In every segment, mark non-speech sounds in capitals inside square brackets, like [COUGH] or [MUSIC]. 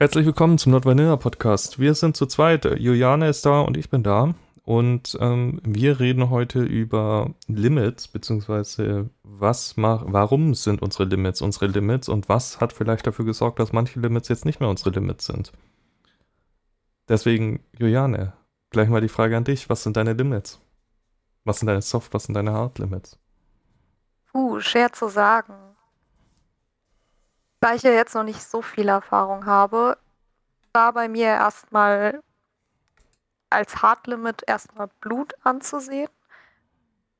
Herzlich willkommen zum Not Vanilla Podcast. Wir sind zu zweit. Juliane ist da und ich bin da. Und ähm, wir reden heute über Limits, beziehungsweise was mach, warum sind unsere Limits unsere Limits und was hat vielleicht dafür gesorgt, dass manche Limits jetzt nicht mehr unsere Limits sind. Deswegen, Juliane, gleich mal die Frage an dich. Was sind deine Limits? Was sind deine Soft, was sind deine Hard Limits? Puh, schwer zu sagen. Da ich ja jetzt noch nicht so viel Erfahrung habe, war bei mir erstmal als Hardlimit erstmal Blut anzusehen.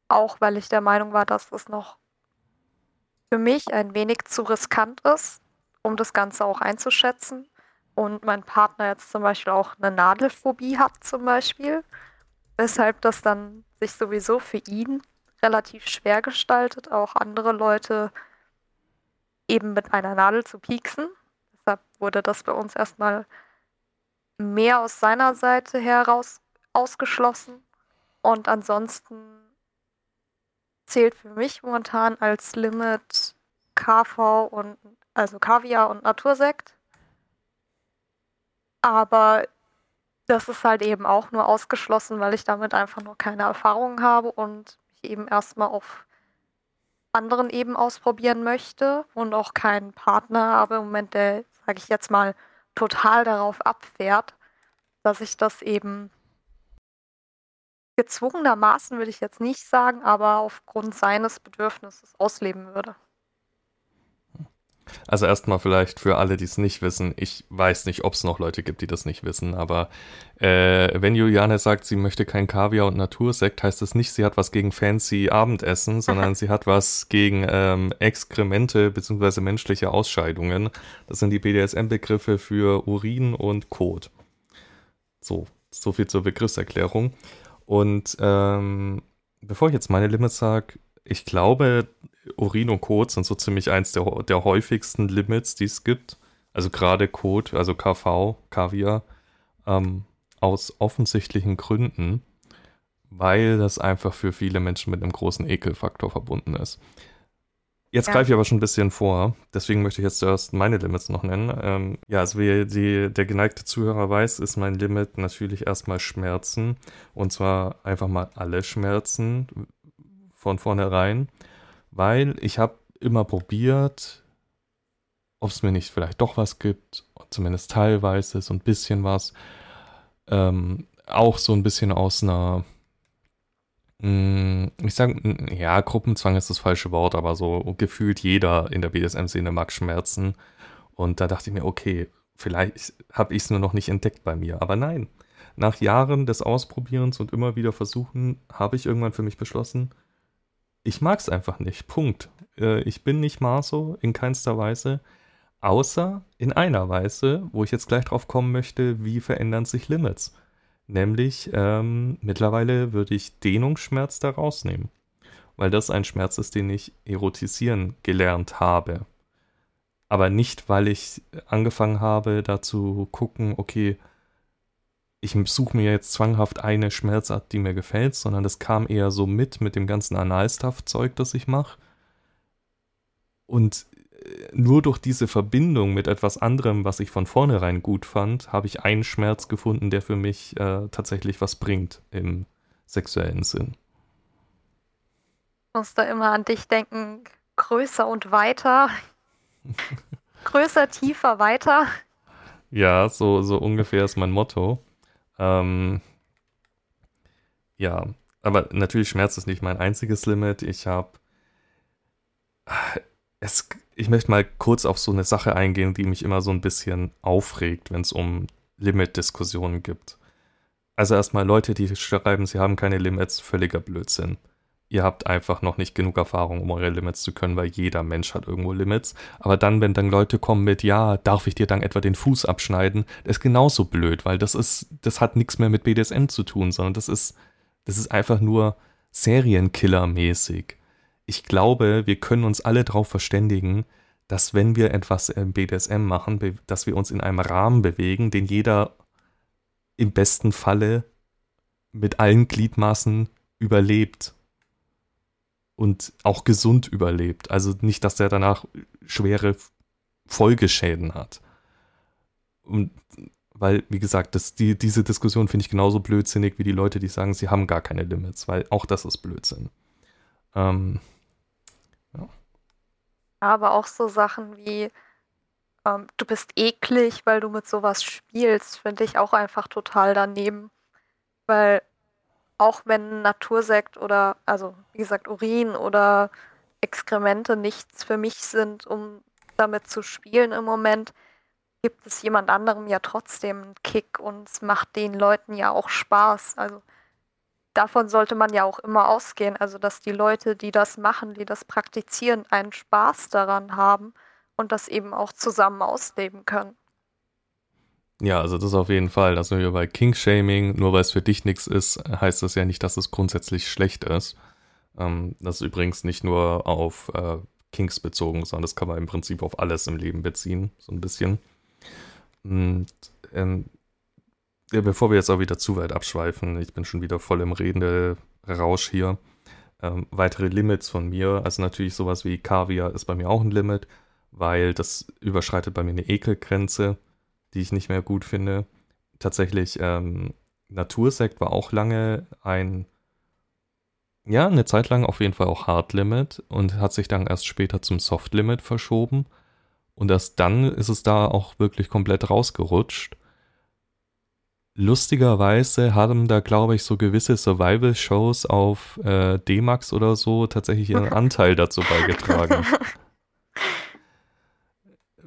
Auch weil ich der Meinung war, dass es noch für mich ein wenig zu riskant ist, um das Ganze auch einzuschätzen. Und mein Partner jetzt zum Beispiel auch eine Nadelphobie hat zum Beispiel. Weshalb das dann sich sowieso für ihn relativ schwer gestaltet, auch andere Leute eben mit einer Nadel zu pieksen. Deshalb wurde das bei uns erstmal mehr aus seiner Seite heraus ausgeschlossen. Und ansonsten zählt für mich momentan als Limit KV und also Kaviar und Natursekt. Aber das ist halt eben auch nur ausgeschlossen, weil ich damit einfach nur keine Erfahrung habe und mich eben erstmal auf anderen eben ausprobieren möchte und auch keinen Partner habe im Moment, der, sage ich jetzt mal, total darauf abfährt, dass ich das eben gezwungenermaßen, würde ich jetzt nicht sagen, aber aufgrund seines Bedürfnisses ausleben würde. Also erstmal vielleicht für alle, die es nicht wissen. Ich weiß nicht, ob es noch Leute gibt, die das nicht wissen, aber äh, wenn Juliane sagt, sie möchte kein Kaviar und Natursekt, heißt das nicht, sie hat was gegen fancy Abendessen, sondern sie hat was gegen ähm, Exkremente bzw. menschliche Ausscheidungen. Das sind die BDSM-Begriffe für Urin und Kot. So, so viel zur Begriffserklärung. Und ähm, bevor ich jetzt meine Limits sage, ich glaube, Urin und Kot sind so ziemlich eins der, der häufigsten Limits, die es gibt. Also gerade Kot, also KV, Kaviar, ähm, aus offensichtlichen Gründen, weil das einfach für viele Menschen mit einem großen Ekelfaktor verbunden ist. Jetzt ja. greife ich aber schon ein bisschen vor, deswegen möchte ich jetzt zuerst meine Limits noch nennen. Ähm, ja, also wie die, der geneigte Zuhörer weiß, ist mein Limit natürlich erstmal Schmerzen. Und zwar einfach mal alle Schmerzen von vornherein weil ich habe immer probiert, ob es mir nicht vielleicht doch was gibt, zumindest teilweise so ein bisschen was. Ähm, auch so ein bisschen aus einer, mh, mm, ich sage, ja, Gruppenzwang ist das falsche Wort, aber so gefühlt jeder in der BDSM-Szene mag Schmerzen. Und da dachte ich mir, okay, vielleicht habe ich es nur noch nicht entdeckt bei mir. Aber nein, nach Jahren des Ausprobierens und immer wieder Versuchen habe ich irgendwann für mich beschlossen, ich mag es einfach nicht. Punkt. Äh, ich bin nicht Marso in keinster Weise. Außer in einer Weise, wo ich jetzt gleich drauf kommen möchte, wie verändern sich Limits. Nämlich, ähm, mittlerweile würde ich Dehnungsschmerz da rausnehmen. Weil das ein Schmerz ist, den ich erotisieren gelernt habe. Aber nicht, weil ich angefangen habe, da zu gucken, okay, ich suche mir jetzt zwanghaft eine Schmerzart, die mir gefällt, sondern das kam eher so mit, mit dem ganzen Analstuff-Zeug, das ich mache. Und äh, nur durch diese Verbindung mit etwas anderem, was ich von vornherein gut fand, habe ich einen Schmerz gefunden, der für mich äh, tatsächlich was bringt im sexuellen Sinn. Ich muss da immer an dich denken, größer und weiter. [LAUGHS] größer, tiefer, weiter. Ja, so, so ungefähr ist mein Motto. Ähm, ja, aber natürlich Schmerz ist nicht mein einziges Limit. Ich habe es, ich möchte mal kurz auf so eine Sache eingehen, die mich immer so ein bisschen aufregt, wenn es um Limit-Diskussionen gibt. Also erstmal Leute, die schreiben, sie haben keine Limits, völliger Blödsinn ihr habt einfach noch nicht genug Erfahrung, um eure Limits zu können, weil jeder Mensch hat irgendwo Limits. Aber dann, wenn dann Leute kommen mit, ja, darf ich dir dann etwa den Fuß abschneiden, das ist genauso blöd, weil das ist, das hat nichts mehr mit BDSM zu tun, sondern das ist, das ist einfach nur Serienkiller-mäßig. Ich glaube, wir können uns alle darauf verständigen, dass wenn wir etwas im BDSM machen, dass wir uns in einem Rahmen bewegen, den jeder im besten Falle mit allen Gliedmaßen überlebt und auch gesund überlebt. Also nicht, dass er danach schwere Folgeschäden hat. Und weil, wie gesagt, das, die, diese Diskussion finde ich genauso blödsinnig wie die Leute, die sagen, sie haben gar keine Limits, weil auch das ist Blödsinn. Ähm, ja. Aber auch so Sachen wie, ähm, du bist eklig, weil du mit sowas spielst, finde ich auch einfach total daneben. Weil auch wenn Natursekt oder, also wie gesagt, Urin oder Exkremente nichts für mich sind, um damit zu spielen im Moment, gibt es jemand anderem ja trotzdem einen Kick und es macht den Leuten ja auch Spaß. Also davon sollte man ja auch immer ausgehen. Also dass die Leute, die das machen, die das praktizieren, einen Spaß daran haben und das eben auch zusammen ausleben können. Ja, also das auf jeden Fall. Da wir bei King-Shaming. Nur weil es für dich nichts ist, heißt das ja nicht, dass es grundsätzlich schlecht ist. Ähm, das ist übrigens nicht nur auf äh, Kings bezogen, sondern das kann man im Prinzip auf alles im Leben beziehen, so ein bisschen. Und, ähm, ja, bevor wir jetzt auch wieder zu weit abschweifen, ich bin schon wieder voll im Redende-Rausch hier. Ähm, weitere Limits von mir, also natürlich sowas wie Kaviar ist bei mir auch ein Limit, weil das überschreitet bei mir eine Ekelgrenze, die ich nicht mehr gut finde. Tatsächlich, ähm, Natursekt war auch lange ein, ja, eine Zeit lang auf jeden Fall auch Hard Limit und hat sich dann erst später zum Soft Limit verschoben. Und erst dann ist es da auch wirklich komplett rausgerutscht. Lustigerweise haben da, glaube ich, so gewisse Survival-Shows auf äh, D-Max oder so tatsächlich ihren [LAUGHS] Anteil dazu beigetragen. [LAUGHS]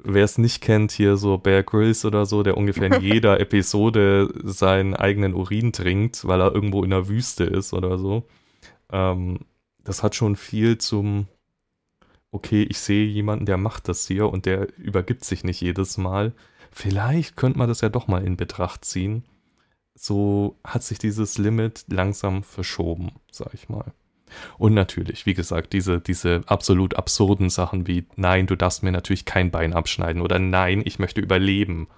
Wer es nicht kennt, hier so Bear Grylls oder so, der ungefähr in [LAUGHS] jeder Episode seinen eigenen Urin trinkt, weil er irgendwo in der Wüste ist oder so. Ähm, das hat schon viel zum okay, ich sehe jemanden, der macht das hier und der übergibt sich nicht jedes Mal. Vielleicht könnte man das ja doch mal in Betracht ziehen. So hat sich dieses Limit langsam verschoben, sag ich mal. Und natürlich, wie gesagt, diese, diese absolut absurden Sachen wie, nein, du darfst mir natürlich kein Bein abschneiden oder nein, ich möchte überleben.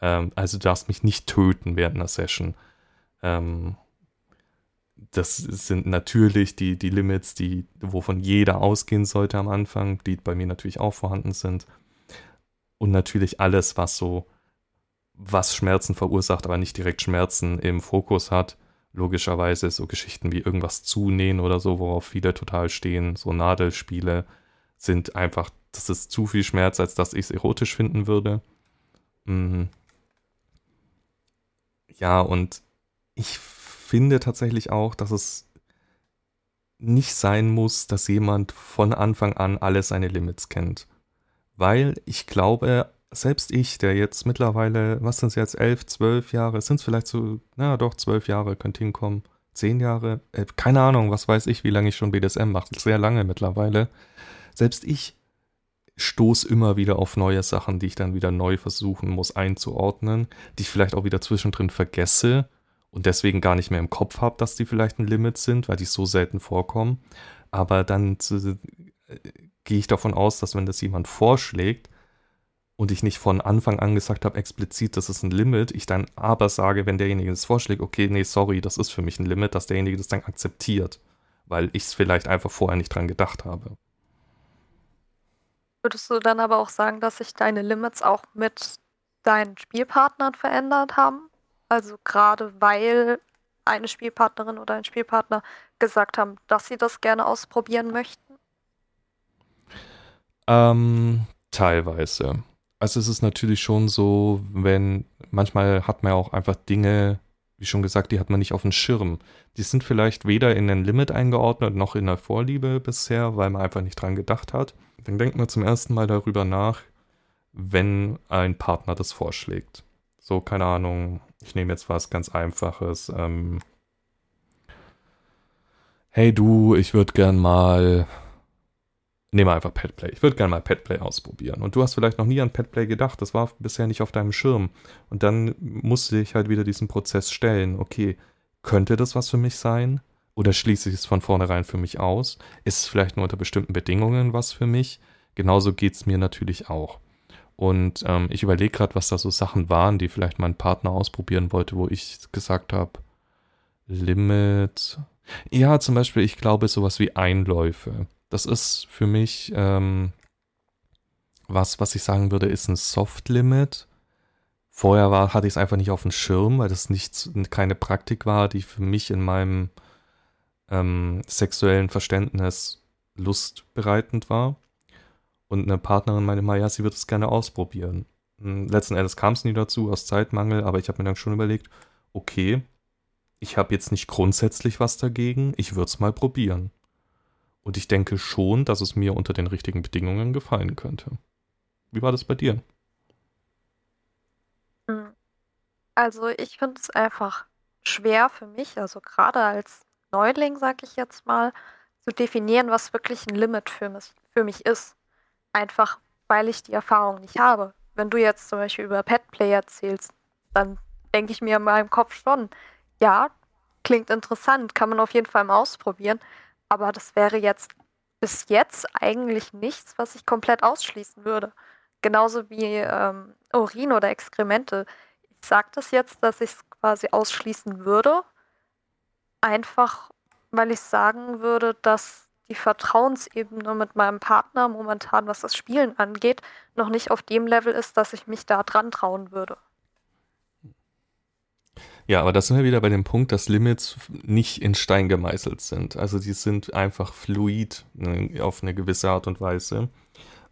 Ähm, also du darfst mich nicht töten während einer Session. Ähm, das sind natürlich die, die Limits, die, wovon jeder ausgehen sollte am Anfang, die bei mir natürlich auch vorhanden sind. Und natürlich alles, was so, was Schmerzen verursacht, aber nicht direkt Schmerzen im Fokus hat. Logischerweise so Geschichten wie irgendwas zunähen oder so, worauf viele total stehen, so Nadelspiele, sind einfach, das ist zu viel Schmerz, als dass ich es erotisch finden würde. Mhm. Ja, und ich finde tatsächlich auch, dass es nicht sein muss, dass jemand von Anfang an alle seine Limits kennt. Weil ich glaube, selbst ich, der jetzt mittlerweile, was sind es jetzt, elf, zwölf Jahre, sind es vielleicht so, na doch, zwölf Jahre, könnte hinkommen, zehn Jahre, äh, keine Ahnung, was weiß ich, wie lange ich schon BDSM mache, sehr lange mittlerweile. Selbst ich stoße immer wieder auf neue Sachen, die ich dann wieder neu versuchen muss einzuordnen, die ich vielleicht auch wieder zwischendrin vergesse und deswegen gar nicht mehr im Kopf habe, dass die vielleicht ein Limit sind, weil die so selten vorkommen. Aber dann äh, gehe ich davon aus, dass wenn das jemand vorschlägt und ich nicht von Anfang an gesagt habe, explizit, das ist ein Limit, ich dann aber sage, wenn derjenige das vorschlägt, okay, nee, sorry, das ist für mich ein Limit, dass derjenige das dann akzeptiert, weil ich es vielleicht einfach vorher nicht dran gedacht habe. Würdest du dann aber auch sagen, dass sich deine Limits auch mit deinen Spielpartnern verändert haben? Also gerade weil eine Spielpartnerin oder ein Spielpartner gesagt haben, dass sie das gerne ausprobieren möchten? Ähm, teilweise. Also es ist natürlich schon so, wenn manchmal hat man ja auch einfach Dinge, wie schon gesagt, die hat man nicht auf dem Schirm. Die sind vielleicht weder in ein Limit eingeordnet noch in der Vorliebe bisher, weil man einfach nicht dran gedacht hat. Dann denkt man zum ersten Mal darüber nach, wenn ein Partner das vorschlägt. So, keine Ahnung, ich nehme jetzt was ganz Einfaches. Ähm, hey du, ich würde gern mal. Nehme einfach Petplay. Ich würde gern mal Petplay ausprobieren. Und du hast vielleicht noch nie an Petplay gedacht. Das war bisher nicht auf deinem Schirm. Und dann musste ich halt wieder diesen Prozess stellen. Okay, könnte das was für mich sein? Oder schließe ich es von vornherein für mich aus? Ist es vielleicht nur unter bestimmten Bedingungen was für mich? Genauso geht es mir natürlich auch. Und ähm, ich überlege gerade, was da so Sachen waren, die vielleicht mein Partner ausprobieren wollte, wo ich gesagt habe, Limit. Ja, zum Beispiel, ich glaube, sowas wie Einläufe. Das ist für mich ähm, was, was ich sagen würde, ist ein Soft Limit, Vorher war, hatte ich es einfach nicht auf dem Schirm, weil das nicht, keine Praktik war, die für mich in meinem ähm, sexuellen Verständnis lustbereitend war. Und eine Partnerin meinte mal, ja, sie wird es gerne ausprobieren. Hm, letzten Endes kam es nie dazu, aus Zeitmangel, aber ich habe mir dann schon überlegt, okay, ich habe jetzt nicht grundsätzlich was dagegen, ich würde es mal probieren. Und ich denke schon, dass es mir unter den richtigen Bedingungen gefallen könnte. Wie war das bei dir? Hm. Also ich finde es einfach schwer für mich, also gerade als Neuling, sag ich jetzt mal, zu definieren, was wirklich ein Limit für mich, für mich ist. Einfach weil ich die Erfahrung nicht habe. Wenn du jetzt zum Beispiel über Petplay erzählst, dann denke ich mir in meinem Kopf schon, ja, klingt interessant, kann man auf jeden Fall mal ausprobieren. Aber das wäre jetzt bis jetzt eigentlich nichts, was ich komplett ausschließen würde. Genauso wie ähm, Urin oder Exkremente. Ich sage das jetzt, dass ich es quasi ausschließen würde. Einfach, weil ich sagen würde, dass die Vertrauensebene mit meinem Partner momentan, was das Spielen angeht, noch nicht auf dem Level ist, dass ich mich da dran trauen würde. Ja, aber da sind wir wieder bei dem Punkt, dass Limits nicht in Stein gemeißelt sind. Also die sind einfach fluid ne, auf eine gewisse Art und Weise,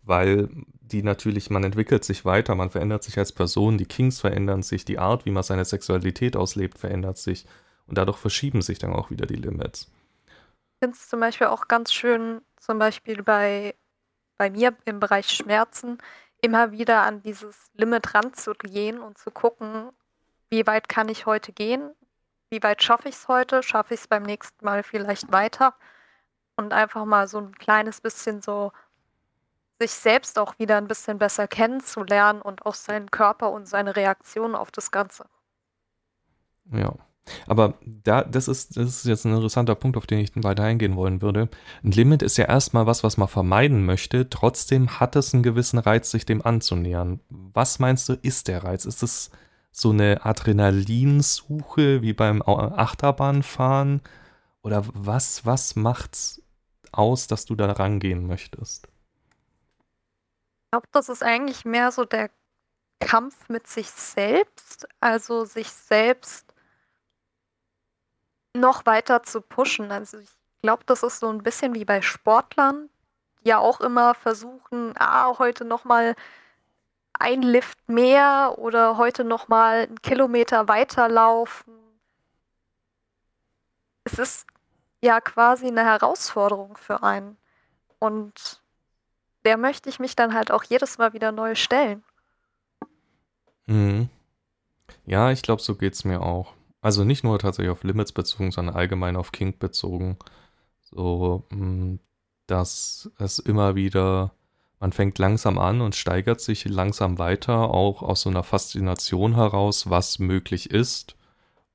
weil die natürlich, man entwickelt sich weiter, man verändert sich als Person, die Kings verändern sich, die Art, wie man seine Sexualität auslebt, verändert sich und dadurch verschieben sich dann auch wieder die Limits. Ich finde es zum Beispiel auch ganz schön, zum Beispiel bei, bei mir im Bereich Schmerzen, immer wieder an dieses Limit ranzugehen und zu gucken, wie weit kann ich heute gehen? Wie weit schaffe ich es heute? Schaffe ich es beim nächsten Mal vielleicht weiter? Und einfach mal so ein kleines bisschen so sich selbst auch wieder ein bisschen besser kennenzulernen und auch seinen Körper und seine Reaktion auf das Ganze. Ja. Aber da, das ist, das ist jetzt ein interessanter Punkt, auf den ich weiter eingehen wollen würde. Ein Limit ist ja erstmal was, was man vermeiden möchte. Trotzdem hat es einen gewissen Reiz, sich dem anzunähern. Was meinst du, ist der Reiz? Ist es so eine Adrenalinsuche wie beim Achterbahnfahren? Oder was, was macht's aus, dass du da rangehen möchtest? Ich glaube, das ist eigentlich mehr so der Kampf mit sich selbst, also sich selbst noch weiter zu pushen. Also ich glaube, das ist so ein bisschen wie bei Sportlern, die ja auch immer versuchen, ah, heute nochmal ein Lift mehr oder heute noch mal einen Kilometer weiterlaufen. Es ist ja quasi eine Herausforderung für einen. Und der möchte ich mich dann halt auch jedes Mal wieder neu stellen. Mhm. Ja, ich glaube, so geht es mir auch. Also nicht nur tatsächlich auf Limits bezogen, sondern allgemein auf King bezogen. So, mm, dass es immer wieder man fängt langsam an und steigert sich langsam weiter, auch aus so einer Faszination heraus, was möglich ist,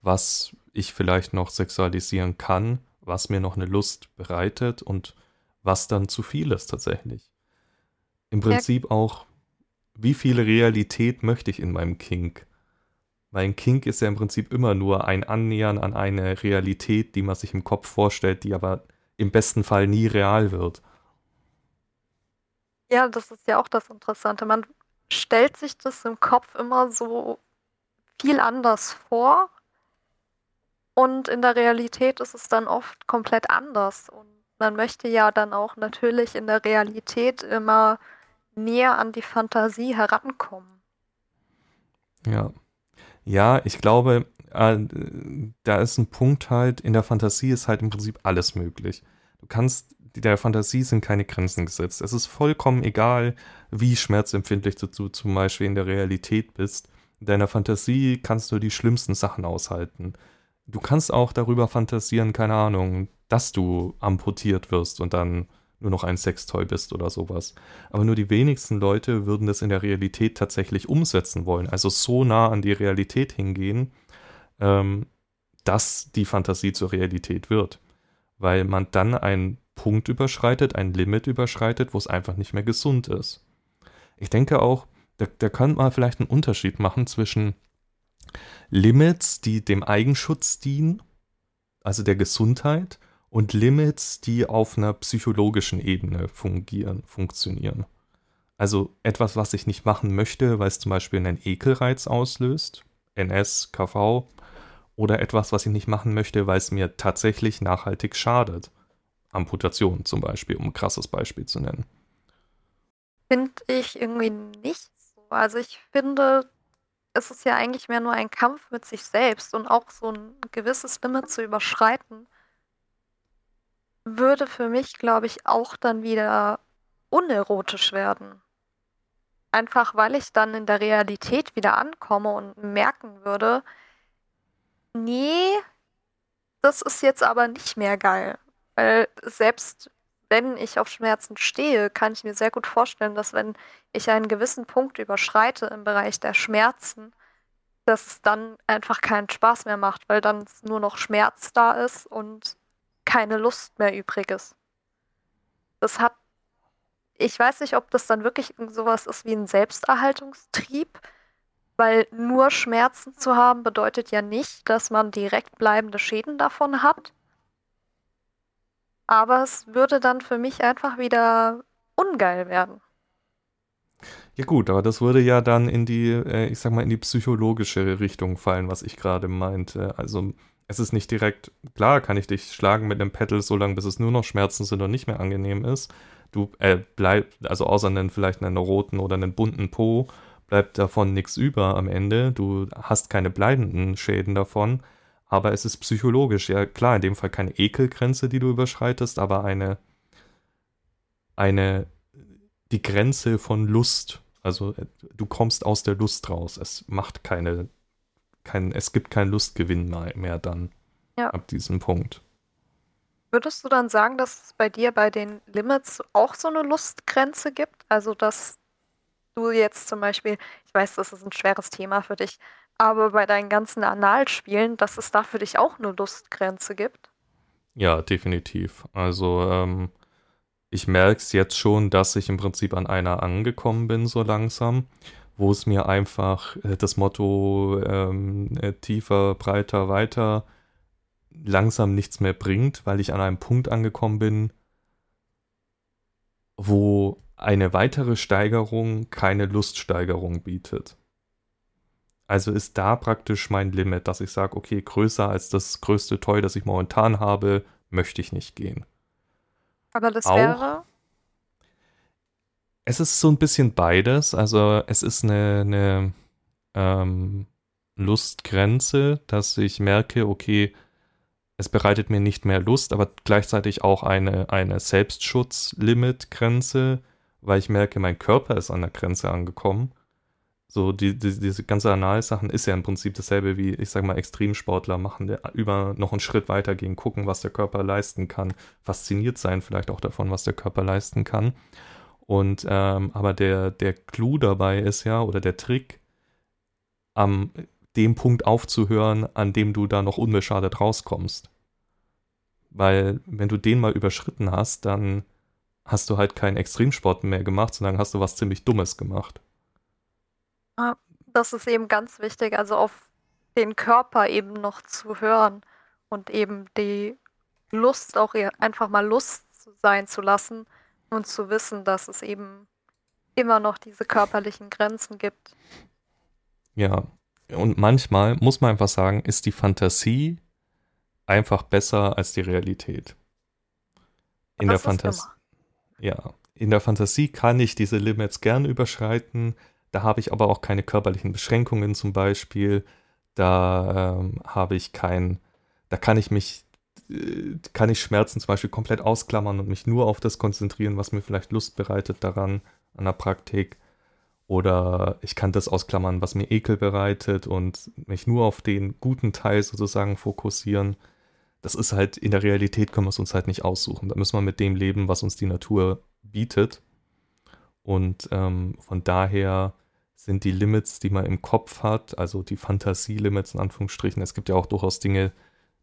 was ich vielleicht noch sexualisieren kann, was mir noch eine Lust bereitet und was dann zu viel ist tatsächlich. Im Prinzip auch, wie viel Realität möchte ich in meinem Kink? Mein Kink ist ja im Prinzip immer nur ein Annähern an eine Realität, die man sich im Kopf vorstellt, die aber im besten Fall nie real wird. Ja, das ist ja auch das Interessante. Man stellt sich das im Kopf immer so viel anders vor und in der Realität ist es dann oft komplett anders. Und man möchte ja dann auch natürlich in der Realität immer näher an die Fantasie herankommen. Ja. Ja, ich glaube, äh, da ist ein Punkt halt, in der Fantasie ist halt im Prinzip alles möglich. Du kannst der Fantasie sind keine Grenzen gesetzt. Es ist vollkommen egal, wie schmerzempfindlich du, du zum Beispiel in der Realität bist. In deiner Fantasie kannst du die schlimmsten Sachen aushalten. Du kannst auch darüber fantasieren, keine Ahnung, dass du amputiert wirst und dann nur noch ein Sextoy bist oder sowas. Aber nur die wenigsten Leute würden das in der Realität tatsächlich umsetzen wollen. Also so nah an die Realität hingehen, ähm, dass die Fantasie zur Realität wird. Weil man dann ein Punkt überschreitet, ein Limit überschreitet, wo es einfach nicht mehr gesund ist. Ich denke auch, da, da könnte man vielleicht einen Unterschied machen zwischen Limits, die dem Eigenschutz dienen, also der Gesundheit, und Limits, die auf einer psychologischen Ebene fungieren, funktionieren. Also etwas, was ich nicht machen möchte, weil es zum Beispiel einen Ekelreiz auslöst, NS, KV, oder etwas, was ich nicht machen möchte, weil es mir tatsächlich nachhaltig schadet. Amputation zum Beispiel, um ein krasses Beispiel zu nennen. Finde ich irgendwie nicht so. Also ich finde, es ist ja eigentlich mehr nur ein Kampf mit sich selbst und auch so ein gewisses Limit zu überschreiten, würde für mich, glaube ich, auch dann wieder unerotisch werden. Einfach weil ich dann in der Realität wieder ankomme und merken würde, nee, das ist jetzt aber nicht mehr geil. Weil selbst wenn ich auf Schmerzen stehe, kann ich mir sehr gut vorstellen, dass wenn ich einen gewissen Punkt überschreite im Bereich der Schmerzen, dass es dann einfach keinen Spaß mehr macht, weil dann nur noch Schmerz da ist und keine Lust mehr übrig ist. Das hat ich weiß nicht, ob das dann wirklich sowas ist wie ein Selbsterhaltungstrieb, weil nur Schmerzen zu haben bedeutet ja nicht, dass man direkt bleibende Schäden davon hat. Aber es würde dann für mich einfach wieder ungeil werden. Ja gut, aber das würde ja dann in die, äh, ich sag mal, in die psychologische Richtung fallen, was ich gerade meinte. Also es ist nicht direkt, klar kann ich dich schlagen mit einem Pedal, so lange bis es nur noch Schmerzen sind und nicht mehr angenehm ist du äh, bleibst, also außer einen vielleicht einen roten oder einen bunten Po, bleibt davon nichts über am Ende. Du hast keine bleibenden Schäden davon, aber es ist psychologisch. Ja, klar, in dem Fall keine Ekelgrenze, die du überschreitest, aber eine, eine, die Grenze von Lust. Also äh, du kommst aus der Lust raus. Es macht keine, kein, es gibt keinen Lustgewinn mehr dann ja. ab diesem Punkt. Würdest du dann sagen, dass es bei dir bei den Limits auch so eine Lustgrenze gibt? Also, dass du jetzt zum Beispiel, ich weiß, das ist ein schweres Thema für dich, aber bei deinen ganzen Analspielen, dass es da für dich auch eine Lustgrenze gibt? Ja, definitiv. Also, ähm, ich merke es jetzt schon, dass ich im Prinzip an einer angekommen bin, so langsam, wo es mir einfach äh, das Motto ähm, äh, tiefer, breiter, weiter langsam nichts mehr bringt, weil ich an einem Punkt angekommen bin, wo eine weitere Steigerung keine Luststeigerung bietet. Also ist da praktisch mein Limit, dass ich sage, okay, größer als das größte Toy, das ich momentan habe, möchte ich nicht gehen. Aber das Auch, wäre? Es ist so ein bisschen beides. Also es ist eine, eine ähm, Lustgrenze, dass ich merke, okay, es bereitet mir nicht mehr Lust, aber gleichzeitig auch eine, eine Selbstschutzlimitgrenze, weil ich merke, mein Körper ist an der Grenze angekommen. So, die, die, diese ganze Analsachen ist ja im Prinzip dasselbe wie, ich sag mal, Extremsportler machen, der über noch einen Schritt weiter gehen, gucken, was der Körper leisten kann, fasziniert sein vielleicht auch davon, was der Körper leisten kann. Und ähm, aber der, der Clou dabei ist ja, oder der Trick, am dem Punkt aufzuhören, an dem du da noch unbeschadet rauskommst. Weil wenn du den mal überschritten hast, dann hast du halt keinen Extremsport mehr gemacht, sondern hast du was ziemlich Dummes gemacht. Das ist eben ganz wichtig, also auf den Körper eben noch zu hören und eben die Lust auch einfach mal Lust sein zu lassen und zu wissen, dass es eben immer noch diese körperlichen Grenzen gibt. Ja, und manchmal muss man einfach sagen, ist die Fantasie einfach besser als die Realität. In das der Fantasie. Ja, in der Fantasie kann ich diese Limits gern überschreiten. Da habe ich aber auch keine körperlichen Beschränkungen zum Beispiel. Da ähm, habe ich kein, da kann ich mich, äh, kann ich Schmerzen zum Beispiel komplett ausklammern und mich nur auf das konzentrieren, was mir vielleicht Lust bereitet daran, an der Praktik. Oder ich kann das ausklammern, was mir Ekel bereitet und mich nur auf den guten Teil sozusagen fokussieren. Das ist halt, in der Realität können wir es uns halt nicht aussuchen. Da müssen wir mit dem leben, was uns die Natur bietet. Und ähm, von daher sind die Limits, die man im Kopf hat, also die Fantasie-Limits in Anführungsstrichen, es gibt ja auch durchaus Dinge,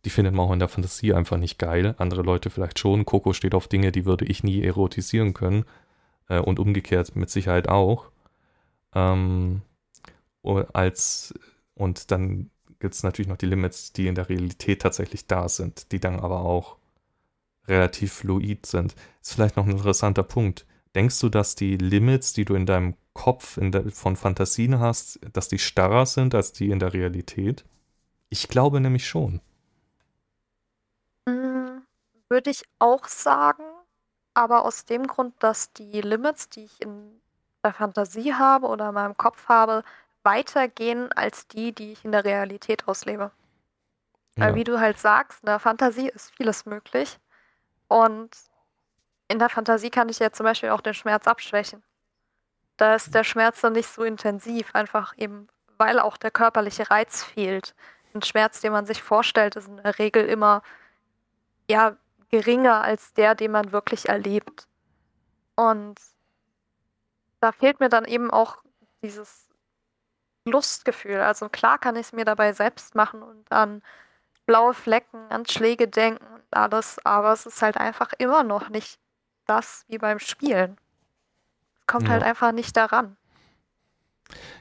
die findet man auch in der Fantasie einfach nicht geil. Andere Leute vielleicht schon. Coco steht auf Dinge, die würde ich nie erotisieren können. Äh, und umgekehrt mit Sicherheit auch. Ähm, als, und dann gibt es natürlich noch die Limits, die in der Realität tatsächlich da sind, die dann aber auch relativ fluid sind. Ist vielleicht noch ein interessanter Punkt. Denkst du, dass die Limits, die du in deinem Kopf in der, von Fantasien hast, dass die starrer sind als die in der Realität? Ich glaube nämlich schon. Hm, würde ich auch sagen, aber aus dem Grund, dass die Limits, die ich in der Fantasie habe oder in meinem Kopf habe, weitergehen als die, die ich in der Realität auslebe. Weil Ja. wie du halt sagst, in der Fantasie ist vieles möglich. Und in der Fantasie kann ich ja zum Beispiel auch den Schmerz abschwächen. Da ist der Schmerz dann nicht so intensiv, einfach eben, weil auch der körperliche Reiz fehlt. Ein Schmerz, den man sich vorstellt, ist in der Regel immer ja geringer als der, den man wirklich erlebt. Und da fehlt mir dann eben auch dieses Lustgefühl. Also klar kann ich es mir dabei selbst machen und an blaue Flecken, an Schläge denken und alles, aber es ist halt einfach immer noch nicht das wie beim Spielen. Es kommt Ja. halt einfach nicht daran.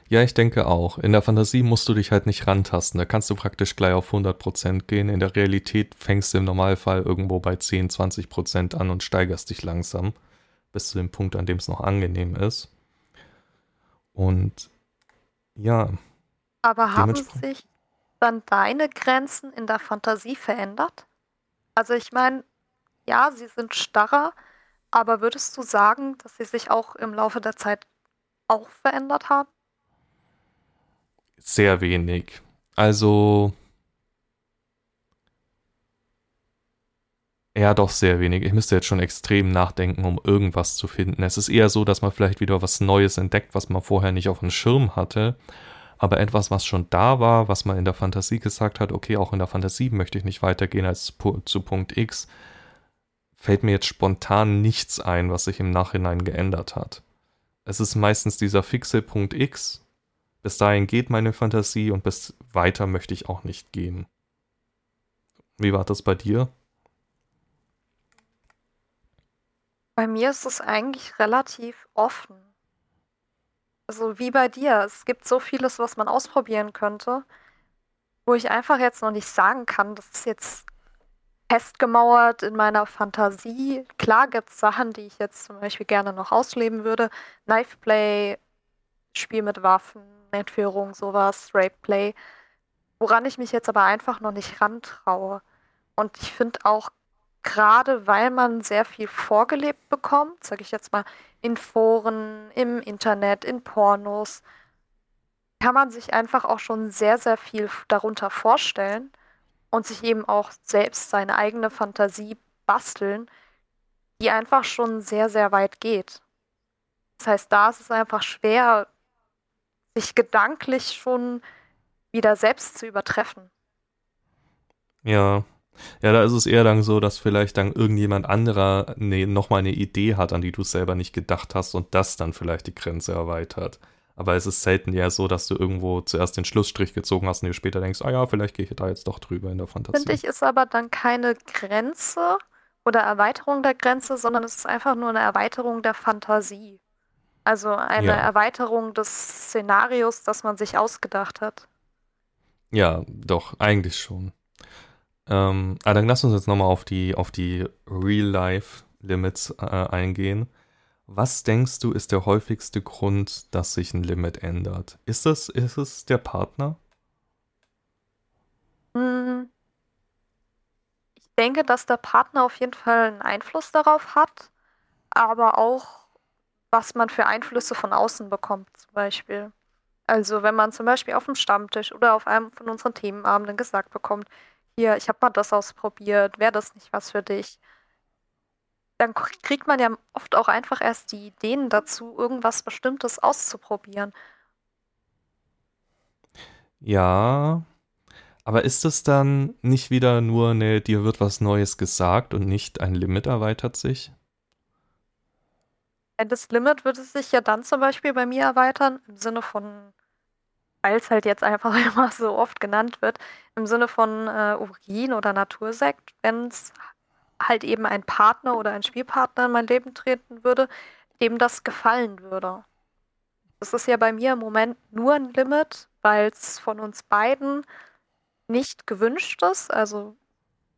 Ja, ich denke auch. In der Fantasie musst du dich halt nicht rantasten. Da kannst du praktisch gleich auf 100% gehen. In der Realität fängst du im Normalfall irgendwo bei 10, 20% an und steigerst dich langsam bis zu dem Punkt, an dem es noch angenehm ist. Und ja, Aber haben sich dann deine Grenzen in der Fantasie verändert? Also ich meine, ja, sie sind starrer, aber würdest du sagen, dass sie sich auch im Laufe der Zeit auch verändert haben? sehr wenig. Also, ja, doch sehr wenig. Ich müsste jetzt schon extrem nachdenken, um irgendwas zu finden. Es ist eher so, dass man vielleicht wieder was Neues entdeckt, was man vorher nicht auf dem Schirm hatte. Aber etwas, was schon da war, was man in der Fantasie gesagt hat, okay, auch in der Fantasie möchte ich nicht weitergehen als zu Punkt X, fällt mir jetzt spontan nichts ein, was sich im Nachhinein geändert hat. Es ist meistens dieser fixe Punkt X. Bis dahin geht meine Fantasie und bis weiter möchte ich auch nicht gehen. Wie war das bei dir? Bei mir ist es eigentlich relativ offen. Also wie bei dir. Es gibt so vieles, was man ausprobieren könnte, wo ich einfach jetzt noch nicht sagen kann, das ist jetzt festgemauert in meiner Fantasie. Klar gibt es Sachen, die ich jetzt zum Beispiel gerne noch ausleben würde. Knifeplay, Spiel mit Waffen, Entführung, sowas, Rapeplay. Woran ich mich jetzt aber einfach noch nicht rantraue. Und ich finde auch, gerade weil man sehr viel vorgelebt bekommt, sage ich jetzt mal, in Foren, im Internet, in Pornos, kann man sich einfach auch schon sehr, sehr viel darunter vorstellen und sich eben auch selbst seine eigene Fantasie basteln, die einfach schon sehr, sehr weit geht. Das heißt, da ist es einfach schwer, sich gedanklich schon wieder selbst zu übertreffen. Ja. Ja, da ist es eher dann so, dass vielleicht dann irgendjemand anderer ne, nochmal eine Idee hat, an die du selber nicht gedacht hast und das dann vielleicht die Grenze erweitert. Aber es ist selten ja so, dass du irgendwo zuerst den Schlussstrich gezogen hast und dir später denkst, ah ja, vielleicht gehe ich da jetzt doch drüber in der Fantasie. Finde ich, ist aber dann keine Grenze oder Erweiterung der Grenze, sondern es ist einfach nur eine Erweiterung der Fantasie. Also eine Ja. Erweiterung des Szenarios, das man sich ausgedacht hat. Ja, doch, eigentlich schon. Ähm, aber dann lass uns jetzt nochmal auf die, auf die Real-Life-Limits äh, eingehen. Was denkst du, ist der häufigste Grund, dass sich ein Limit ändert? Ist es, ist es der Partner? Hm. Ich denke, dass der Partner auf jeden Fall einen Einfluss darauf hat, aber auch, was man für Einflüsse von außen bekommt, zum Beispiel. Also, wenn man zum Beispiel auf dem Stammtisch oder auf einem von unseren Themenabenden gesagt bekommt, hier, ich habe mal das ausprobiert, wäre das nicht was für dich? Dann kriegt man ja oft auch einfach erst die Ideen dazu, irgendwas Bestimmtes auszuprobieren. Ja, aber ist es dann nicht wieder nur eine, dir wird was Neues gesagt und nicht ein Limit erweitert sich? Das Limit würde sich ja dann zum Beispiel bei mir erweitern, im Sinne von, weil es halt jetzt einfach [LAUGHS] immer so oft genannt wird, im Sinne von äh, Urin oder Natursekt, wenn es halt eben ein Partner oder ein Spielpartner in mein Leben treten würde, dem das gefallen würde. Das ist ja bei mir im Moment nur ein Limit, weil es von uns beiden nicht gewünscht ist. Also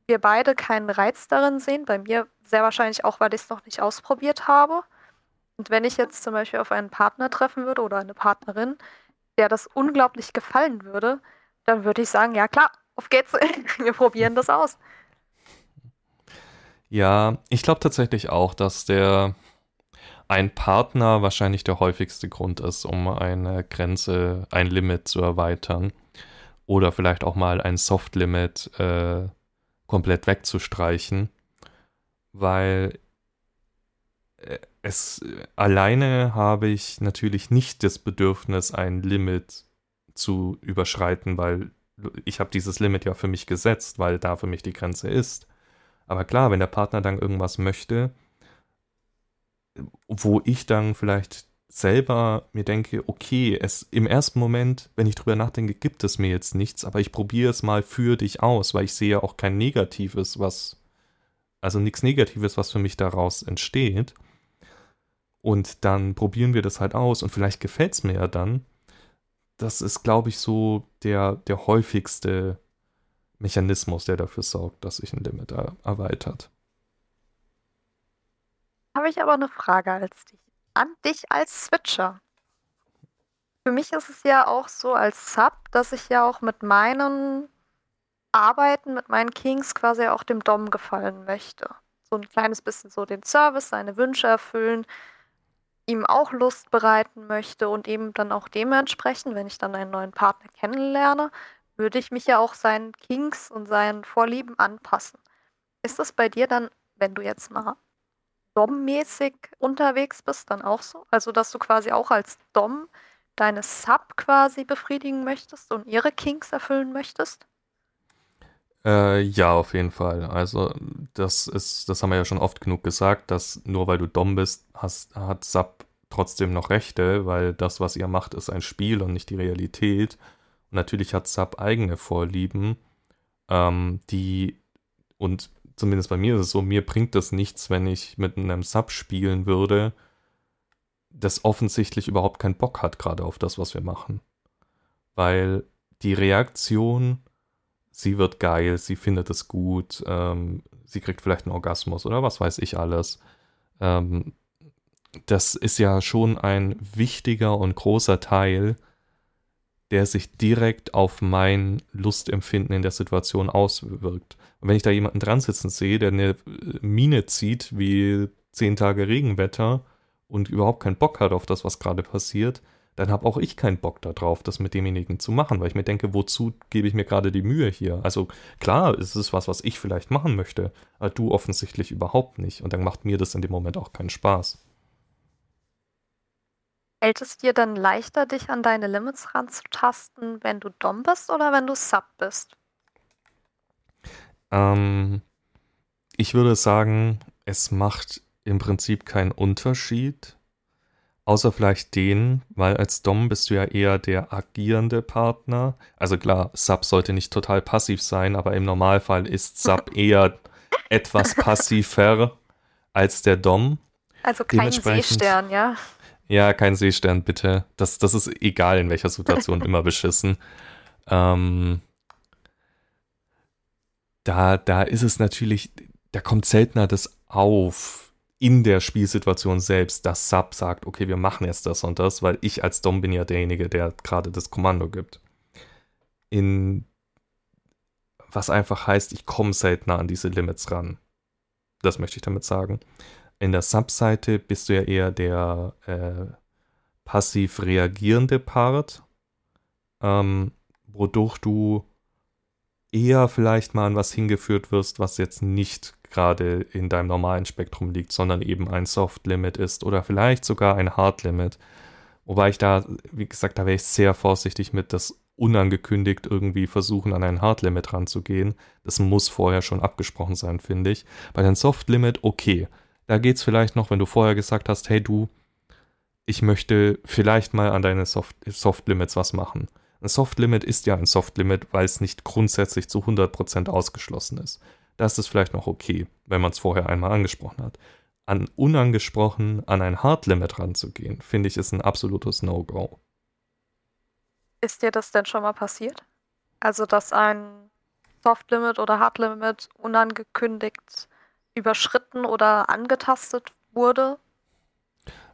wir beide keinen Reiz darin sehen. Bei mir sehr wahrscheinlich auch, weil ich es noch nicht ausprobiert habe. Und wenn ich jetzt zum Beispiel auf einen Partner treffen würde oder eine Partnerin, der das unglaublich gefallen würde, dann würde ich sagen, ja klar, auf geht's, [LAUGHS] wir probieren das aus. Ja, ich glaube tatsächlich auch, dass der ein Partner wahrscheinlich der häufigste Grund ist, um eine Grenze, ein Limit zu erweitern. Oder vielleicht auch mal ein Soft-Limit äh, komplett wegzustreichen. Weil äh, es alleine habe ich natürlich nicht das Bedürfnis, ein Limit zu überschreiten, weil ich habe dieses Limit ja für mich gesetzt, weil da für mich die Grenze ist. Aber klar, wenn der Partner dann irgendwas möchte, wo ich dann vielleicht selber mir denke, okay, es im ersten Moment, wenn ich drüber nachdenke, gibt es mir jetzt nichts, aber ich probiere es mal für dich aus, weil ich sehe ja auch kein Negatives, was, also nichts Negatives, was für mich daraus entsteht. Und dann probieren wir das halt aus und vielleicht gefällt es mir ja dann. Das ist, glaube ich, so der, der häufigste Mechanismus, der dafür sorgt, dass sich ein Limit er erweitert. Habe ich aber eine Frage als dich, an dich als Switcher. Für mich ist es ja auch so als Sub, dass ich ja auch mit meinen Arbeiten, mit meinen Kings quasi auch dem Dom gefallen möchte. So ein kleines bisschen so den Service, seine Wünsche erfüllen, ihm auch Lust bereiten möchte und eben dann auch dementsprechend, wenn ich dann einen neuen Partner kennenlerne, würde ich mich ja auch seinen Kinks und seinen Vorlieben anpassen. Ist das bei dir dann, wenn du jetzt mal Dom-mäßig unterwegs bist, dann auch so? Also, dass du quasi auch als Dom deine Sub quasi befriedigen möchtest und ihre Kinks erfüllen möchtest? Äh, ja, auf jeden Fall. Also, das ist, das haben wir ja schon oft genug gesagt, dass nur weil du Dom bist, hast, hat Sub trotzdem noch Rechte, weil das, was ihr macht, ist ein Spiel und nicht die Realität. Natürlich hat Sub eigene Vorlieben, ähm, die, und zumindest bei mir ist es so, mir bringt das nichts, wenn ich mit einem Sub spielen würde, das offensichtlich überhaupt keinen Bock hat, gerade auf das, was wir machen. Weil die Reaktion sie wird geil, sie findet es gut, ähm, sie kriegt vielleicht einen Orgasmus oder was weiß ich alles. Ähm, das ist ja schon ein wichtiger und großer Teil, der sich direkt auf mein Lustempfinden in der Situation auswirkt. Und wenn ich da jemanden dran sitzen sehe, der eine Mine zieht wie zehn Tage Regenwetter und überhaupt keinen Bock hat auf das, was gerade passiert, dann habe auch ich keinen Bock darauf, das mit demjenigen zu machen, weil ich mir denke, wozu gebe ich mir gerade die Mühe hier? Also klar, es ist was, was ich vielleicht machen möchte, aber du offensichtlich überhaupt nicht. Und dann macht mir das in dem Moment auch keinen Spaß. Fällt es dir dann leichter, dich an deine Limits ranzutasten, wenn du Dom bist oder wenn du Sub bist? Ähm, ich würde sagen, es macht im Prinzip keinen Unterschied, Außer vielleicht den, weil als Dom bist du ja eher der agierende Partner. Also klar, Sub sollte nicht total passiv sein, aber im Normalfall ist Sub [LAUGHS] eher etwas passiver als der Dom. Also kein Seestern, ja? Ja, kein Seestern, bitte. Das, das ist egal in welcher Situation immer beschissen. [LAUGHS] Ähm, da, da ist es natürlich, da kommt seltener das auf in der Spielsituation selbst das Sub sagt, okay, wir machen jetzt das und das, weil ich als Dom bin ja derjenige, der gerade das Kommando gibt. In was einfach heißt, ich komme seltener an diese Limits ran. Das möchte ich damit sagen. In der Sub-Seite bist du ja eher der äh, passiv reagierende Part, ähm, wodurch du eher vielleicht mal an was hingeführt wirst, was jetzt nicht gerade in deinem normalen Spektrum liegt, sondern eben ein Soft Limit ist oder vielleicht sogar ein Hard Limit. Wobei ich da, wie gesagt, da wäre ich sehr vorsichtig mit, das unangekündigt irgendwie versuchen, an ein Hard Limit ranzugehen. Das muss vorher schon abgesprochen sein, finde ich. Bei einem Soft Limit, okay. Da geht es vielleicht noch, wenn du vorher gesagt hast, hey du, ich möchte vielleicht mal an deine Soft, Soft Limits was machen. Ein Soft Limit ist ja ein Soft Limit, weil es nicht grundsätzlich zu 100% ausgeschlossen ist. Da ist vielleicht noch okay, wenn man es vorher einmal angesprochen hat. An unangesprochen an ein Hard Limit ranzugehen, finde ich, ist ein absolutes No-Go. Ist dir das denn schon mal passiert? Also, dass ein Soft Limit oder Hard Limit unangekündigt überschritten oder angetastet wurde?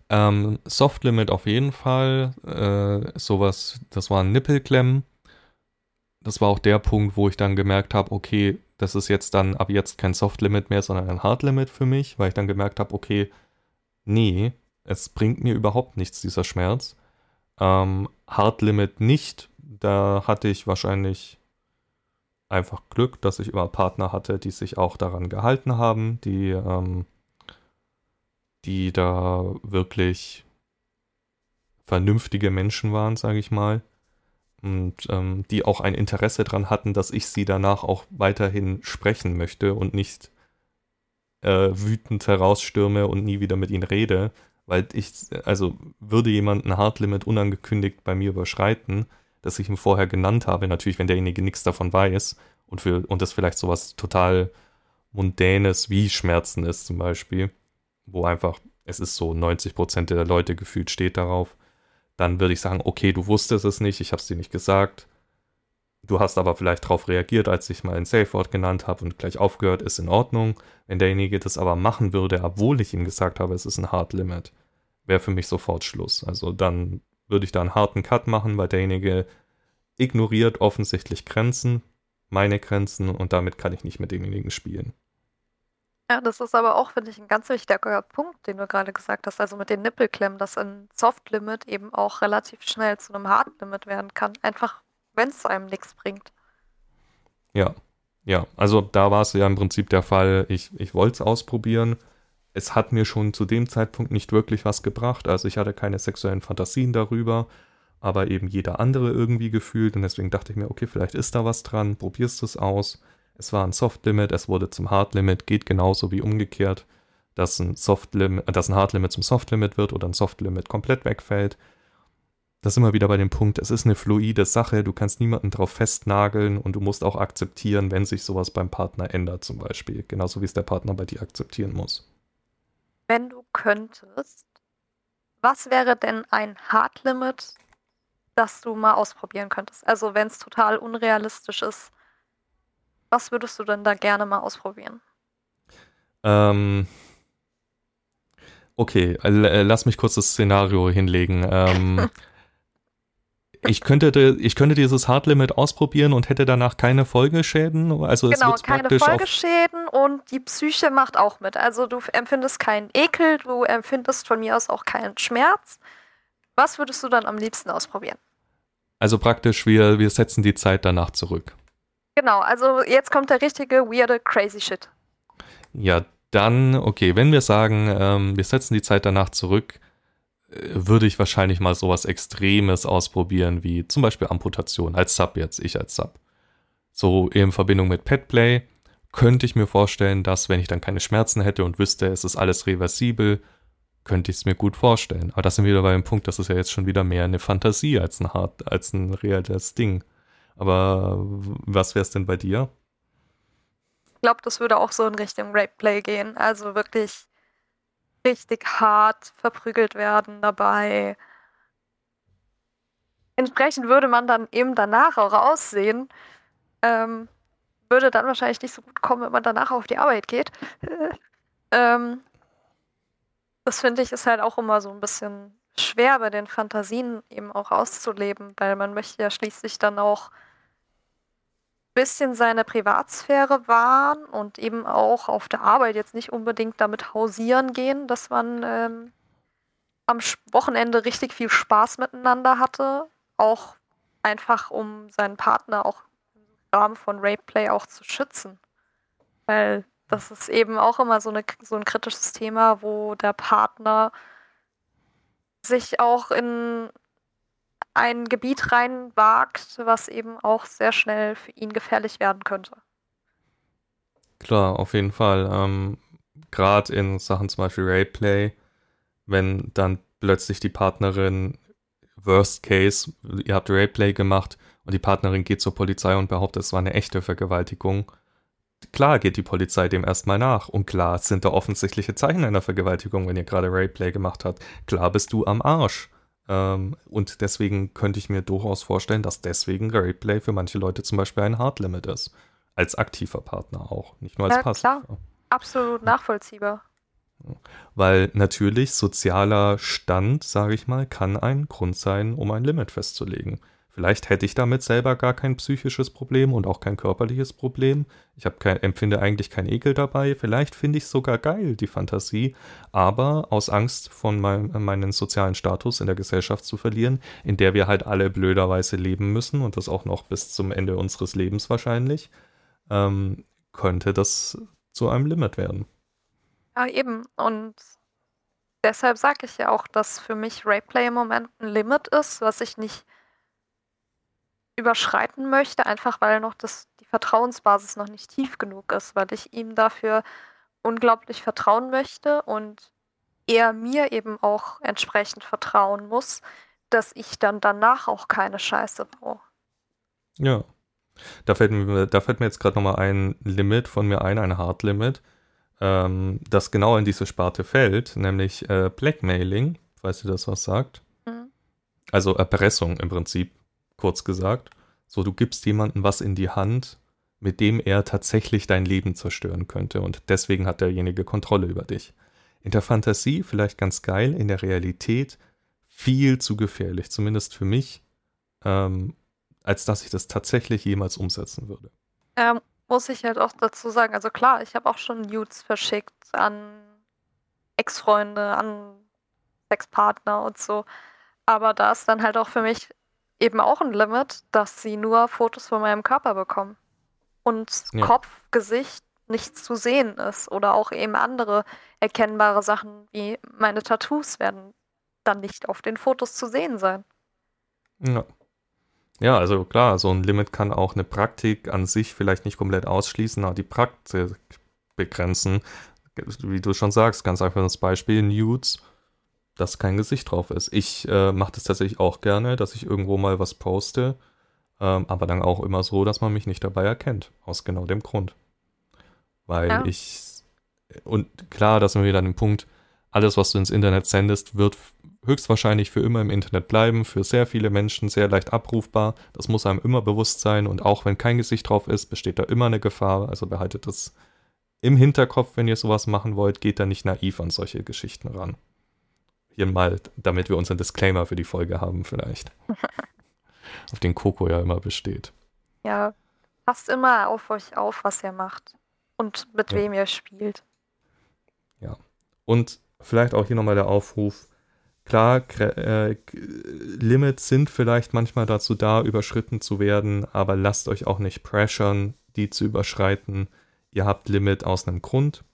Ähm, Soft Limit auf jeden Fall. Äh, sowas, das war ein Nippelklemmen. Das war auch der Punkt, wo ich dann gemerkt habe, okay, das ist jetzt dann ab jetzt kein Soft Limit mehr, sondern ein Hard Limit für mich, weil ich dann gemerkt habe, okay, nee, es bringt mir überhaupt nichts, dieser Schmerz. Ähm, Hard Limit nicht, da hatte ich wahrscheinlich einfach Glück, dass ich immer Partner hatte, die sich auch daran gehalten haben, die, ähm, die da wirklich vernünftige Menschen waren, sage ich mal. Und ähm, die auch ein Interesse daran hatten, dass ich sie danach auch weiterhin sprechen möchte und nicht äh, wütend herausstürme und nie wieder mit ihnen rede. Weil ich, also würde jemand ein Hardlimit unangekündigt bei mir überschreiten, das ich ihm vorher genannt habe, natürlich, wenn derjenige nichts davon weiß und, für, und das vielleicht sowas total Mundänes wie Schmerzen ist zum Beispiel, wo einfach, es ist so, 90% der Leute gefühlt steht darauf, dann würde ich sagen, okay, du wusstest es nicht, ich habe es dir nicht gesagt, du hast aber vielleicht darauf reagiert, als ich mal ein Safe Word genannt habe und gleich aufgehört, ist in Ordnung. Wenn derjenige das aber machen würde, obwohl ich ihm gesagt habe, es ist ein Hard Limit, wäre für mich sofort Schluss. Also dann würde ich da einen harten Cut machen, weil derjenige ignoriert offensichtlich Grenzen, meine Grenzen und damit kann ich nicht mit demjenigen spielen. Ja, das ist aber auch, finde ich, ein ganz wichtiger Punkt, den du gerade gesagt hast. Also mit den Nippelklemmen, dass ein Soft Limit eben auch relativ schnell zu einem Hard Limit werden kann. Einfach, wenn es einem nichts bringt. Ja, ja. Also da war es ja im Prinzip der Fall, ich, ich wollte es ausprobieren es hat mir schon zu dem Zeitpunkt nicht wirklich was gebracht. Also ich hatte keine sexuellen Fantasien darüber, aber eben jeder andere irgendwie gefühlt. Und deswegen dachte ich mir, okay, vielleicht ist da was dran, probierst es aus. Es war ein Soft Limit, es wurde zum Hard Limit, geht genauso wie umgekehrt, dass ein Soft Limit, dass ein Hard Limit zum Soft Limit wird oder ein Soft Limit komplett wegfällt. Das ist immer wieder bei dem Punkt, es ist eine fluide Sache, du kannst niemanden drauf festnageln und du musst auch akzeptieren, wenn sich sowas beim Partner ändert, zum Beispiel. Genauso wie es der Partner bei dir akzeptieren muss wenn du könntest, was wäre denn ein Hard Limit, das du mal ausprobieren könntest? Also wenn es total unrealistisch ist, was würdest du denn da gerne mal ausprobieren? Ähm, okay, äh, lass mich kurz das Szenario hinlegen. Ähm, [LAUGHS] ich könnte, ich könnte dieses Hard Limit ausprobieren und hätte danach keine Folgeschäden. Also genau, keine Folgeschäden und die Psyche macht auch mit. Also du empfindest keinen Ekel, du empfindest von mir aus auch keinen Schmerz. Was würdest du dann am liebsten ausprobieren? Also praktisch, wir, wir setzen die Zeit danach zurück. Genau, also jetzt kommt der richtige weirde crazy shit. Ja, dann, okay, wenn wir sagen, ähm, wir setzen die Zeit danach zurück, würde ich wahrscheinlich mal sowas Extremes ausprobieren, wie zum Beispiel Amputation als Sub jetzt, ich als Sub. So in Verbindung mit Petplay könnte ich mir vorstellen, dass wenn ich dann keine Schmerzen hätte und wüsste, es ist alles reversibel, könnte ich es mir gut vorstellen. Aber das sind wir wieder bei dem Punkt, das ist ja jetzt schon wieder mehr eine Fantasie als ein hart, als ein reales Ding. Aber was wäre es denn bei dir? Ich glaube, das würde auch so in Richtung Rapeplay gehen. Also wirklich richtig hart verprügelt werden dabei. Entsprechend würde man dann eben danach auch aussehen. Ähm, würde dann wahrscheinlich nicht so gut kommen, wenn man danach auf die Arbeit geht. [LAUGHS] ähm, das finde ich ist halt auch immer so ein bisschen schwer bei den Fantasien eben auch auszuleben, weil man möchte ja schließlich dann auch bisschen seine Privatsphäre wahren und eben auch auf der Arbeit jetzt nicht unbedingt damit hausieren gehen, dass man ähm, am Wochenende richtig viel Spaß miteinander hatte. Auch einfach, um seinen Partner auch im Rahmen von Rapeplay auch zu schützen. Weil das ist eben auch immer so, eine, so ein kritisches Thema, wo der Partner sich auch in ein Gebiet reinwagt, was eben auch sehr schnell für ihn gefährlich werden könnte. Klar, auf jeden Fall. Ähm, Gerade in Sachen zum Beispiel Rayplay, wenn dann plötzlich die Partnerin, Worst Case, ihr habt Rayplay gemacht und die Partnerin geht zur Polizei und behauptet, es war eine echte Vergewaltigung. Klar geht die Polizei dem erstmal nach und klar sind da offensichtliche Zeichen einer Vergewaltigung, wenn ihr gerade Rayplay gemacht habt. Klar bist du am Arsch. Ähm, und deswegen könnte ich mir durchaus vorstellen, dass deswegen Rateplay für manche Leute zum Beispiel ein Hard Limit ist. Als aktiver Partner auch, nicht nur als ja, Passiver. Klar. Absolut nachvollziehbar. Weil natürlich sozialer Stand, sage ich mal, kann ein Grund sein, um ein Limit festzulegen. Vielleicht hätte ich damit selber gar kein psychisches Problem und auch kein körperliches Problem. Ich kein, empfinde eigentlich keinen Ekel dabei. Vielleicht finde ich es sogar geil, die Fantasie. Aber aus Angst von mein, meinen sozialen Status in der Gesellschaft zu verlieren, in der wir halt alle blöderweise leben müssen und das auch noch bis zum Ende unseres Lebens wahrscheinlich, ähm, könnte das zu einem Limit werden. Ja, eben. Und deshalb sage ich ja auch, dass für mich Rayplay im Moment ein Limit ist, was ich nicht überschreiten möchte, einfach weil noch das, die Vertrauensbasis noch nicht tief genug ist, weil ich ihm dafür unglaublich vertrauen möchte und er mir eben auch entsprechend vertrauen muss, dass ich dann danach auch keine Scheiße baue. Ja. Da fällt mir, da fällt mir jetzt gerade nochmal ein Limit von mir ein, ein Hard Limit, ähm, das genau in diese Sparte fällt, nämlich äh, Blackmailing, falls ihr das was sagt. Mhm. Also Erpressung im Prinzip kurz gesagt. So, du gibst jemandem was in die Hand, mit dem er tatsächlich dein Leben zerstören könnte und deswegen hat derjenige Kontrolle über dich. In der Fantasie vielleicht ganz geil, in der Realität viel zu gefährlich, zumindest für mich, ähm, als dass ich das tatsächlich jemals umsetzen würde. Ähm, muss ich halt auch dazu sagen, also klar, ich habe auch schon Nudes verschickt an Ex-Freunde, an Sexpartner und so, aber da ist dann halt auch für mich eben auch ein Limit, dass sie nur Fotos von meinem Körper bekommen. Und ja. Kopf, Gesicht nichts zu sehen ist. Oder auch eben andere erkennbare Sachen wie meine Tattoos werden dann nicht auf den Fotos zu sehen sein. Ja. Ja, also klar, so ein Limit kann auch eine Praktik an sich vielleicht nicht komplett ausschließen, aber die Praktik begrenzen. Wie du schon sagst, ganz einfach das Beispiel, Nudes dass kein Gesicht drauf ist. Ich äh, mache das tatsächlich auch gerne, dass ich irgendwo mal was poste, ähm, aber dann auch immer so, dass man mich nicht dabei erkennt. Aus genau dem Grund. Weil ja. ich. Und klar, da sind wir wieder an dem Punkt, alles, was du ins Internet sendest, wird höchstwahrscheinlich für immer im Internet bleiben, für sehr viele Menschen sehr leicht abrufbar. Das muss einem immer bewusst sein und auch wenn kein Gesicht drauf ist, besteht da immer eine Gefahr. Also behaltet das im Hinterkopf, wenn ihr sowas machen wollt, geht da nicht naiv an solche Geschichten ran. Hier mal, damit wir unseren Disclaimer für die Folge haben, vielleicht. [LAUGHS] auf den Coco ja immer besteht. Ja, passt immer auf euch auf, was ihr macht und mit ja. wem ihr spielt. Ja. Und vielleicht auch hier nochmal der Aufruf. Klar, äh, Limits sind vielleicht manchmal dazu da, überschritten zu werden, aber lasst euch auch nicht pressern, die zu überschreiten. Ihr habt Limit aus einem Grund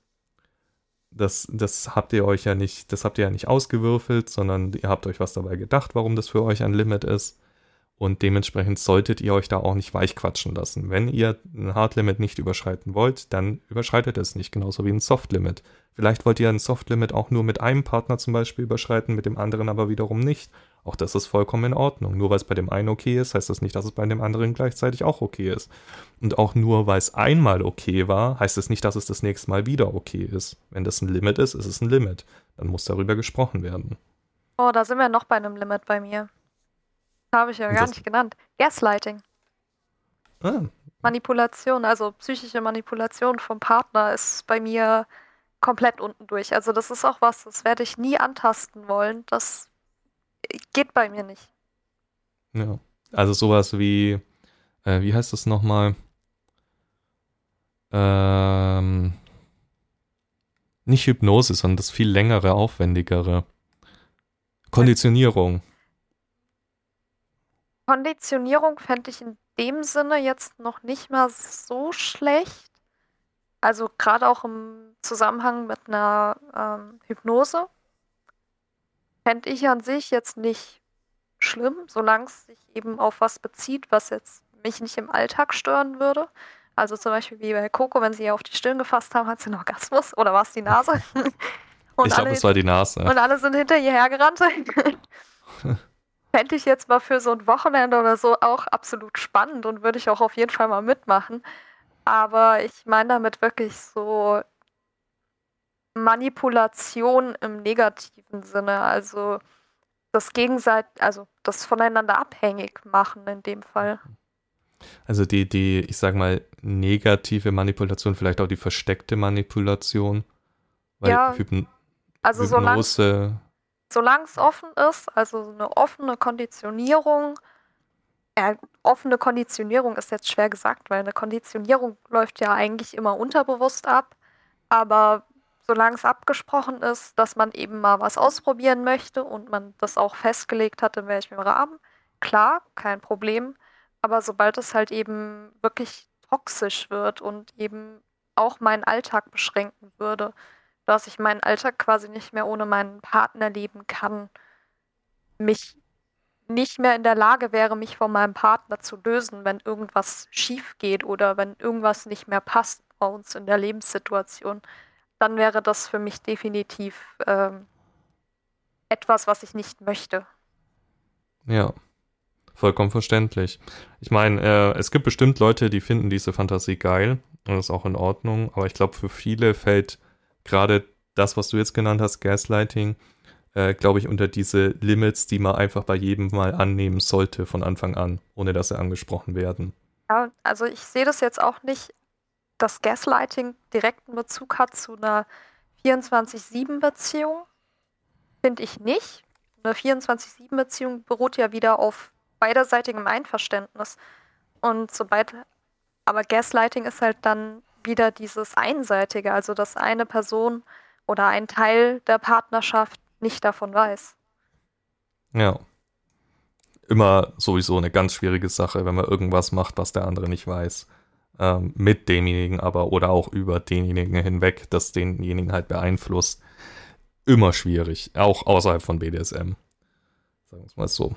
das, das habt ihr euch ja nicht, das habt ihr ja nicht ausgewürfelt, sondern ihr habt euch was dabei gedacht, warum das für euch ein Limit ist. Und dementsprechend solltet ihr euch da auch nicht weichquatschen lassen. Wenn ihr ein Hardlimit nicht überschreiten wollt, dann überschreitet es nicht, genauso wie ein Softlimit. Vielleicht wollt ihr ein Softlimit auch nur mit einem Partner zum Beispiel überschreiten, mit dem anderen aber wiederum nicht. Auch das ist vollkommen in Ordnung. Nur weil es bei dem einen okay ist, heißt das nicht, dass es bei dem anderen gleichzeitig auch okay ist. Und auch nur weil es einmal okay war, heißt es das nicht, dass es das nächste Mal wieder okay ist. Wenn das ein Limit ist, ist es ein Limit. Dann muss darüber gesprochen werden. Oh, da sind wir noch bei einem Limit bei mir. Habe ich ja gar nicht genannt. Gaslighting. Ah. Manipulation, also psychische Manipulation vom Partner ist bei mir komplett unten durch. Also das ist auch was, das werde ich nie antasten wollen. Das geht bei mir nicht. Ja, also sowas wie, äh, wie heißt das nochmal? Ähm, nicht Hypnose, sondern das viel längere, aufwendigere. Konditionierung. Konditionierung fände ich in dem Sinne jetzt noch nicht mal so schlecht. Also gerade auch im Zusammenhang mit einer ähm, Hypnose fände ich an sich jetzt nicht schlimm, solange es sich eben auf was bezieht, was jetzt mich nicht im Alltag stören würde. Also zum Beispiel wie bei Coco, wenn sie ihr auf die Stirn gefasst haben, hat sie einen Orgasmus oder war es die Nase? [LAUGHS] ich glaube, es war die Nase. Und alle sind hinter ihr hergerannt. [LAUGHS] Fände ich jetzt mal für so ein Wochenende oder so auch absolut spannend und würde ich auch auf jeden Fall mal mitmachen. Aber ich meine damit wirklich so Manipulation im negativen Sinne, also das gegenseitig, also das voneinander abhängig machen in dem Fall. Also die, die, ich sag mal, negative Manipulation, vielleicht auch die versteckte Manipulation. Weil ja, Hypn Also Hypnose. solange es offen ist, also eine offene Konditionierung, äh, offene Konditionierung ist jetzt schwer gesagt, weil eine Konditionierung läuft ja eigentlich immer unterbewusst ab. Aber solange es abgesprochen ist, dass man eben mal was ausprobieren möchte und man das auch festgelegt hat, in welchem Rahmen, klar, kein Problem. Aber sobald es halt eben wirklich toxisch wird und eben auch meinen Alltag beschränken würde, dass ich meinen Alltag quasi nicht mehr ohne meinen Partner leben kann, mich nicht mehr in der Lage wäre, mich von meinem Partner zu lösen, wenn irgendwas schief geht oder wenn irgendwas nicht mehr passt bei uns in der Lebenssituation, dann wäre das für mich definitiv ähm, etwas, was ich nicht möchte. Ja, vollkommen verständlich. Ich meine, äh, es gibt bestimmt Leute, die finden diese Fantasie geil und das ist auch in Ordnung, aber ich glaube, für viele fällt gerade das, was du jetzt genannt hast, Gaslighting, äh, glaube ich, unter diese Limits, die man einfach bei jedem mal annehmen sollte von Anfang an, ohne dass sie angesprochen werden. Ja, also ich sehe das jetzt auch nicht, dass Gaslighting direkten Bezug hat zu einer 24-7-Beziehung. Finde ich nicht. Eine 24-7-Beziehung beruht ja wieder auf beiderseitigem Einverständnis. Und sobald, aber Gaslighting ist halt dann wieder dieses Einseitige, also dass eine Person oder ein Teil der Partnerschaft nicht davon weiß. Ja. Immer sowieso eine ganz schwierige Sache, wenn man irgendwas macht, was der andere nicht weiß. Ähm, mit demjenigen aber oder auch über denjenigen hinweg, das denjenigen halt beeinflusst. Immer schwierig, auch außerhalb von BDSM. Sagen wir es mal so.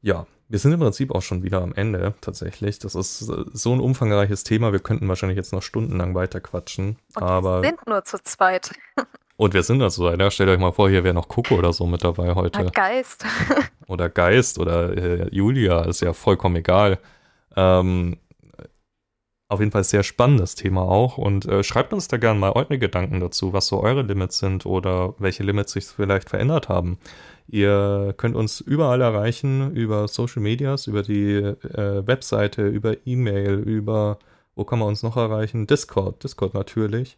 Ja, wir sind im Prinzip auch schon wieder am Ende tatsächlich. Das ist äh, so ein umfangreiches Thema. Wir könnten wahrscheinlich jetzt noch stundenlang weiter quatschen. Und aber wir sind nur zu zweit. [LAUGHS] Und wir sind also, ja, stellt euch mal vor, hier wäre noch Coco oder so mit dabei heute. Oder Geist. [LAUGHS] oder Geist oder äh, Julia, ist ja vollkommen egal. Ähm, auf jeden Fall sehr spannendes Thema auch. Und äh, schreibt uns da gerne mal eure Gedanken dazu, was so eure Limits sind oder welche Limits sich vielleicht verändert haben. Ihr könnt uns überall erreichen, über Social Medias, über die äh, Webseite, über E-Mail, über, wo kann man uns noch erreichen? Discord, Discord natürlich.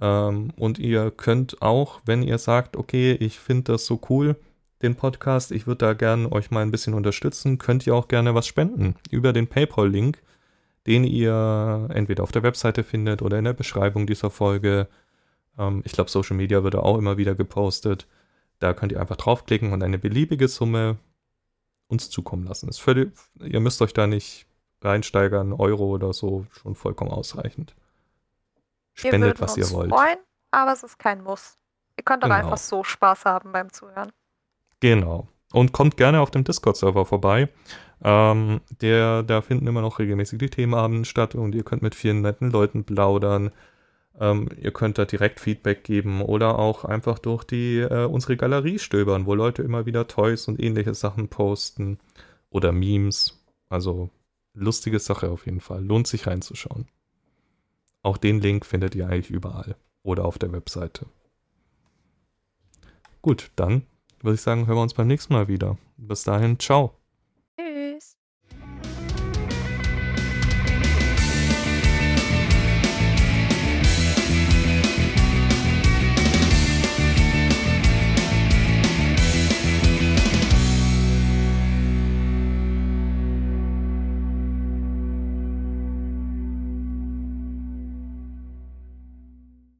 Ähm, und ihr könnt auch, wenn ihr sagt, okay, ich finde das so cool, den Podcast, ich würde da gerne euch mal ein bisschen unterstützen, könnt ihr auch gerne was spenden über den PayPal-Link, den ihr entweder auf der Webseite findet oder in der Beschreibung dieser Folge. Ähm, ich glaube, Social Media wird auch immer wieder gepostet. Da könnt ihr einfach draufklicken und eine beliebige Summe uns zukommen lassen. Ist völlig, ihr müsst euch da nicht reinsteigern, Euro oder so, schon vollkommen ausreichend. Spendet, was ihr wollt. Freuen, aber es ist kein Muss. Ihr könnt genau. auch einfach so Spaß haben beim Zuhören. Genau. Und kommt gerne auf dem Discord-Server vorbei. Ähm, der, da finden immer noch regelmäßig die Themenabenden statt und ihr könnt mit vielen netten Leuten plaudern. Ähm, ihr könnt da direkt Feedback geben oder auch einfach durch die äh, unsere Galerie stöbern, wo Leute immer wieder Toys und ähnliche Sachen posten oder Memes. Also lustige Sache auf jeden Fall. Lohnt sich reinzuschauen. Auch den Link findet ihr eigentlich überall oder auf der Webseite. Gut, dann würde ich sagen, hören wir uns beim nächsten Mal wieder. Bis dahin, ciao.